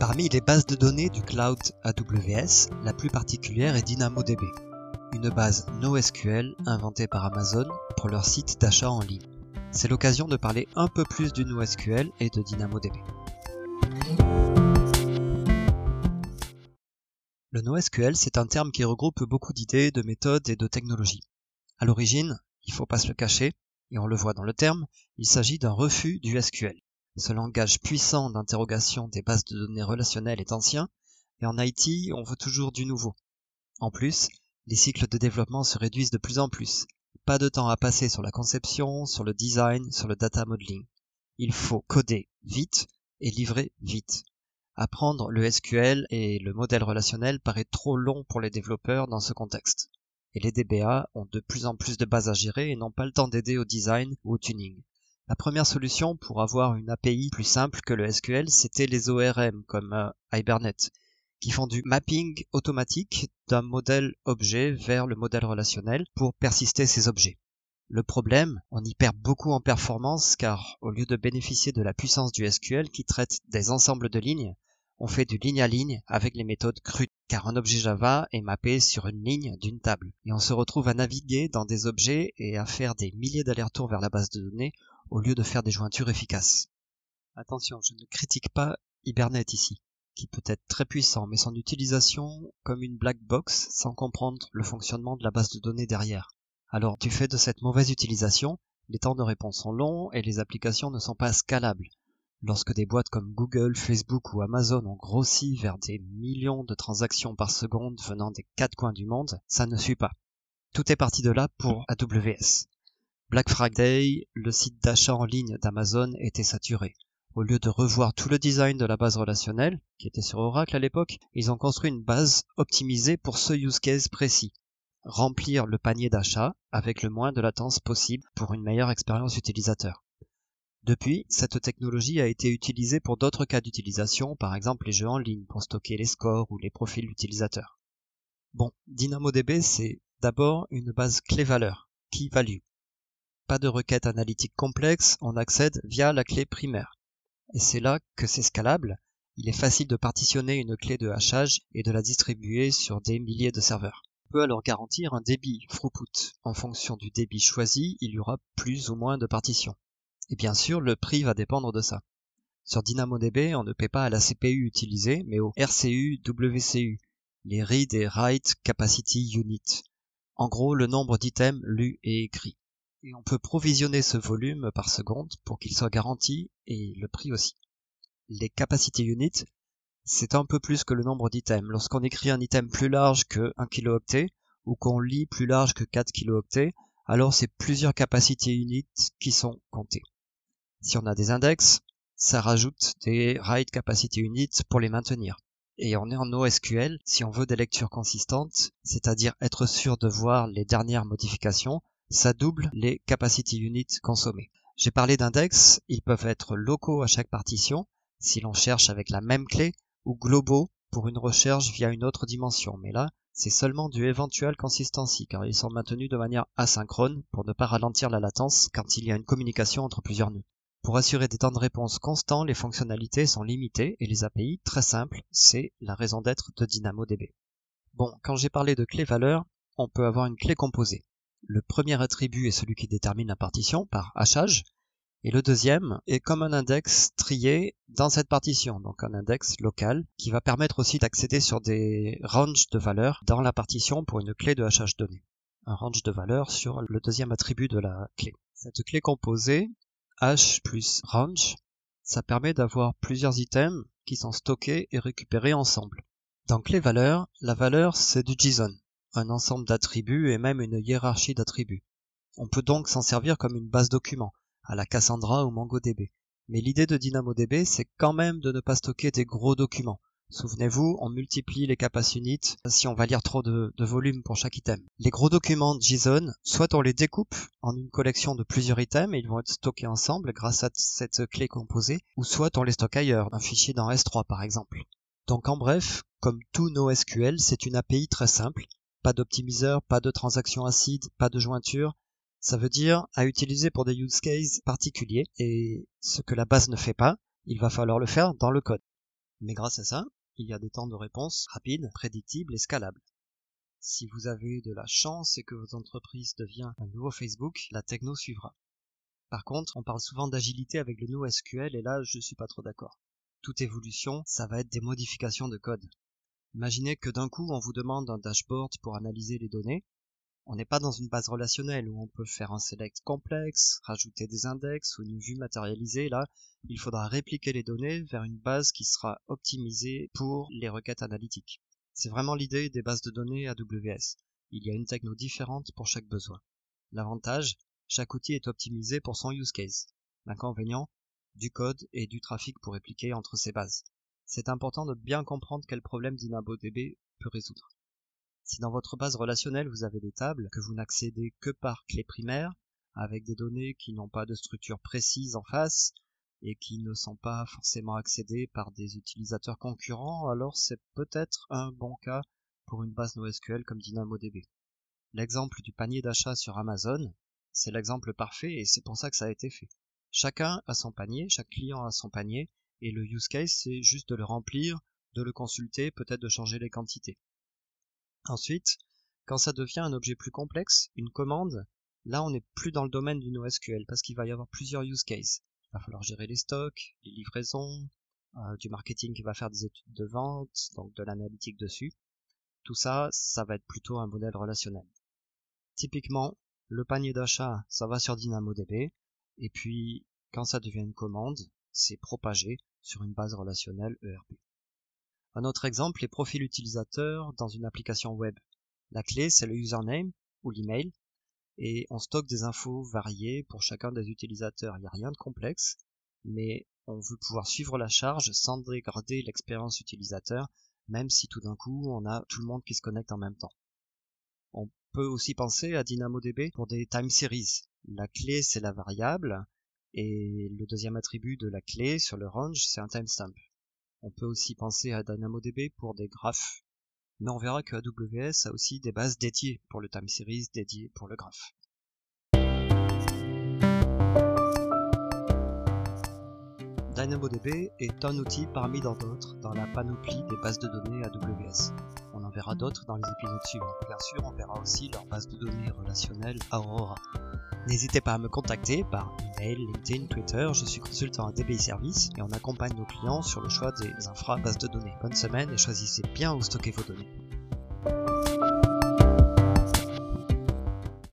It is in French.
Parmi les bases de données du cloud AWS, la plus particulière est DynamoDB, une base NoSQL inventée par Amazon pour leur site d'achat en ligne. C'est l'occasion de parler un peu plus du NoSQL et de DynamoDB. Le NoSQL, c'est un terme qui regroupe beaucoup d'idées, de méthodes et de technologies. À l'origine, il faut pas se le cacher, et on le voit dans le terme, il s'agit d'un refus du SQL. Ce langage puissant d'interrogation des bases de données relationnelles est ancien, et en IT, on veut toujours du nouveau. En plus, les cycles de développement se réduisent de plus en plus. Pas de temps à passer sur la conception, sur le design, sur le data modeling. Il faut coder vite et livrer vite. Apprendre le SQL et le modèle relationnel paraît trop long pour les développeurs dans ce contexte. Et les DBA ont de plus en plus de bases à gérer et n'ont pas le temps d'aider au design ou au tuning. La première solution pour avoir une API plus simple que le SQL, c'était les ORM comme euh, Hibernate, qui font du mapping automatique d'un modèle objet vers le modèle relationnel pour persister ces objets. Le problème, on y perd beaucoup en performance car au lieu de bénéficier de la puissance du SQL qui traite des ensembles de lignes, on fait du ligne à ligne avec les méthodes crues, car un objet Java est mappé sur une ligne d'une table, et on se retrouve à naviguer dans des objets et à faire des milliers d'allers-retours vers la base de données au lieu de faire des jointures efficaces. Attention, je ne critique pas Hibernate ici, qui peut être très puissant, mais son utilisation comme une black box sans comprendre le fonctionnement de la base de données derrière. Alors, du fait de cette mauvaise utilisation, les temps de réponse sont longs et les applications ne sont pas scalables. Lorsque des boîtes comme Google, Facebook ou Amazon ont grossi vers des millions de transactions par seconde venant des quatre coins du monde, ça ne suit pas. Tout est parti de là pour AWS. Black Friday, le site d'achat en ligne d'Amazon était saturé. Au lieu de revoir tout le design de la base relationnelle, qui était sur Oracle à l'époque, ils ont construit une base optimisée pour ce use case précis. Remplir le panier d'achat avec le moins de latence possible pour une meilleure expérience utilisateur. Depuis, cette technologie a été utilisée pour d'autres cas d'utilisation, par exemple les jeux en ligne pour stocker les scores ou les profils d'utilisateurs. Bon, DynamoDB c'est d'abord une base clé-valeur, key value. Pas de requête analytique complexe, on accède via la clé primaire. Et c'est là que c'est scalable. Il est facile de partitionner une clé de hachage et de la distribuer sur des milliers de serveurs. On peut alors garantir un débit throughput. En fonction du débit choisi, il y aura plus ou moins de partitions. Et bien sûr, le prix va dépendre de ça. Sur DynamoDB, on ne paie pas à la CPU utilisée, mais au RCU WCU, les Read et Write Capacity Unit. En gros, le nombre d'items lus et écrits et on peut provisionner ce volume par seconde pour qu'il soit garanti et le prix aussi. Les capacity units, c'est un peu plus que le nombre d'items. Lorsqu'on écrit un item plus large que 1 kilooctet ou qu'on lit plus large que 4 kilooctets, alors c'est plusieurs capacity units qui sont comptés. Si on a des index, ça rajoute des write capacity units pour les maintenir. Et on est en NoSQL si on veut des lectures consistantes, c'est-à-dire être sûr de voir les dernières modifications, ça double les capacity units consommés. J'ai parlé d'index, ils peuvent être locaux à chaque partition, si l'on cherche avec la même clé, ou globaux pour une recherche via une autre dimension. Mais là, c'est seulement du eventual consistency, car ils sont maintenus de manière asynchrone pour ne pas ralentir la latence quand il y a une communication entre plusieurs nœuds. Pour assurer des temps de réponse constants, les fonctionnalités sont limitées et les API très simples, c'est la raison d'être de DynamoDB. Bon, quand j'ai parlé de clé valeur, on peut avoir une clé composée. Le premier attribut est celui qui détermine la partition par hachage, et le deuxième est comme un index trié dans cette partition, donc un index local qui va permettre aussi d'accéder sur des ranges de valeurs dans la partition pour une clé de hachage donnée. Un range de valeurs sur le deuxième attribut de la clé. Cette clé composée, hash plus range, ça permet d'avoir plusieurs items qui sont stockés et récupérés ensemble. Dans clé valeur, la valeur c'est du JSON un ensemble d'attributs et même une hiérarchie d'attributs. On peut donc s'en servir comme une base document, à la Cassandra ou MongoDB. Mais l'idée de DynamoDB, c'est quand même de ne pas stocker des gros documents. Souvenez-vous, on multiplie les capacités units si on va lire trop de, de, volume pour chaque item. Les gros documents JSON, soit on les découpe en une collection de plusieurs items et ils vont être stockés ensemble grâce à cette clé composée, ou soit on les stocke ailleurs, un fichier dans S3 par exemple. Donc en bref, comme tout NoSQL, c'est une API très simple pas d'optimiseur, pas de transaction acide, pas de jointure. Ça veut dire à utiliser pour des use cases particuliers et ce que la base ne fait pas, il va falloir le faire dans le code. Mais grâce à ça, il y a des temps de réponse rapides, prédictibles et scalables. Si vous avez de la chance et que votre entreprise devient un nouveau Facebook, la techno suivra. Par contre, on parle souvent d'agilité avec le NoSQL et là, je suis pas trop d'accord. Toute évolution, ça va être des modifications de code. Imaginez que d'un coup, on vous demande un dashboard pour analyser les données. On n'est pas dans une base relationnelle où on peut faire un select complexe, rajouter des index ou une vue matérialisée. Là, il faudra répliquer les données vers une base qui sera optimisée pour les requêtes analytiques. C'est vraiment l'idée des bases de données AWS. Il y a une techno différente pour chaque besoin. L'avantage, chaque outil est optimisé pour son use case. L'inconvénient, du code et du trafic pour répliquer entre ces bases c'est important de bien comprendre quel problème DynamoDB peut résoudre. Si dans votre base relationnelle vous avez des tables que vous n'accédez que par clé primaire, avec des données qui n'ont pas de structure précise en face et qui ne sont pas forcément accédées par des utilisateurs concurrents, alors c'est peut-être un bon cas pour une base NoSQL comme DynamoDB. L'exemple du panier d'achat sur Amazon, c'est l'exemple parfait et c'est pour ça que ça a été fait. Chacun a son panier, chaque client a son panier, et le use case, c'est juste de le remplir, de le consulter, peut-être de changer les quantités. Ensuite, quand ça devient un objet plus complexe, une commande, là on n'est plus dans le domaine du NoSQL parce qu'il va y avoir plusieurs use cases. Il va falloir gérer les stocks, les livraisons, euh, du marketing qui va faire des études de vente, donc de l'analytique dessus. Tout ça, ça va être plutôt un modèle relationnel. Typiquement, le panier d'achat, ça va sur DynamoDB, et puis quand ça devient une commande, c'est propagé sur une base relationnelle ERP. Un autre exemple, les profils utilisateurs dans une application web. La clé, c'est le username ou l'email, et on stocke des infos variées pour chacun des utilisateurs. Il n'y a rien de complexe, mais on veut pouvoir suivre la charge sans dégrader l'expérience utilisateur, même si tout d'un coup on a tout le monde qui se connecte en même temps. On peut aussi penser à DynamoDB pour des time series. La clé, c'est la variable, et le deuxième attribut de la clé sur le range, c'est un timestamp. On peut aussi penser à DynamoDB pour des graphes. Mais on verra que AWS a aussi des bases dédiées pour le time series, dédiées pour le graphe. DynamoDB est un outil parmi d'autres dans la panoplie des bases de données AWS. On en verra d'autres dans les épisodes suivants. Bien sûr, on verra aussi leur base de données relationnelle Aurora. N'hésitez pas à me contacter par email, LinkedIn, Twitter. Je suis consultant à DBI Service et on accompagne nos clients sur le choix des infra bases de données. Bonne semaine et choisissez bien où stocker vos données.